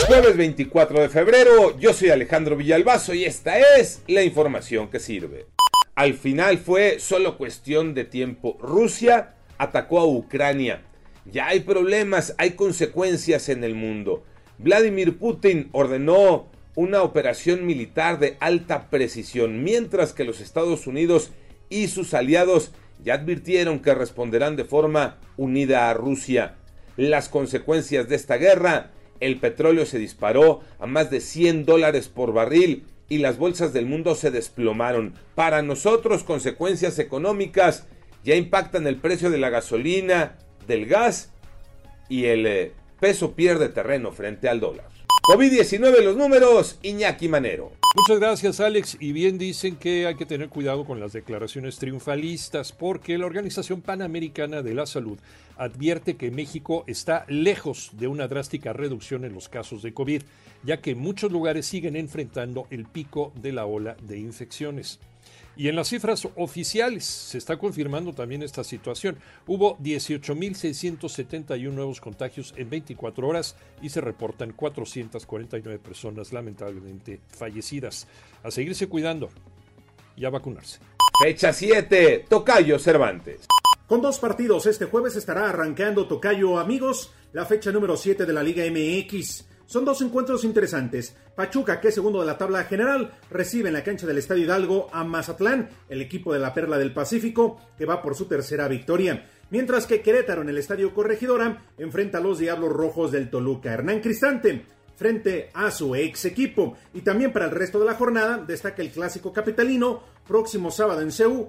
Jueves 24 de febrero, yo soy Alejandro Villalbazo y esta es la información que sirve. Al final fue solo cuestión de tiempo. Rusia atacó a Ucrania. Ya hay problemas, hay consecuencias en el mundo. Vladimir Putin ordenó una operación militar de alta precisión, mientras que los Estados Unidos y sus aliados ya advirtieron que responderán de forma unida a Rusia. Las consecuencias de esta guerra, el petróleo se disparó a más de 100 dólares por barril y las bolsas del mundo se desplomaron. Para nosotros, consecuencias económicas ya impactan el precio de la gasolina, del gas y el eh, peso pierde terreno frente al dólar. COVID-19 los números, Iñaki Manero. Muchas gracias Alex y bien dicen que hay que tener cuidado con las declaraciones triunfalistas porque la Organización Panamericana de la Salud advierte que México está lejos de una drástica reducción en los casos de COVID, ya que muchos lugares siguen enfrentando el pico de la ola de infecciones. Y en las cifras oficiales se está confirmando también esta situación. Hubo 18.671 nuevos contagios en 24 horas y se reportan 449 personas lamentablemente fallecidas. A seguirse cuidando y a vacunarse. Fecha 7, Tocayo Cervantes. Con dos partidos este jueves estará arrancando Tocayo Amigos, la fecha número 7 de la Liga MX. Son dos encuentros interesantes. Pachuca, que es segundo de la tabla general, recibe en la cancha del Estadio Hidalgo a Mazatlán, el equipo de la Perla del Pacífico, que va por su tercera victoria. Mientras que Querétaro en el Estadio Corregidora enfrenta a los Diablos Rojos del Toluca. Hernán Cristante frente a su ex equipo. Y también para el resto de la jornada destaca el clásico capitalino, próximo sábado en Ceú,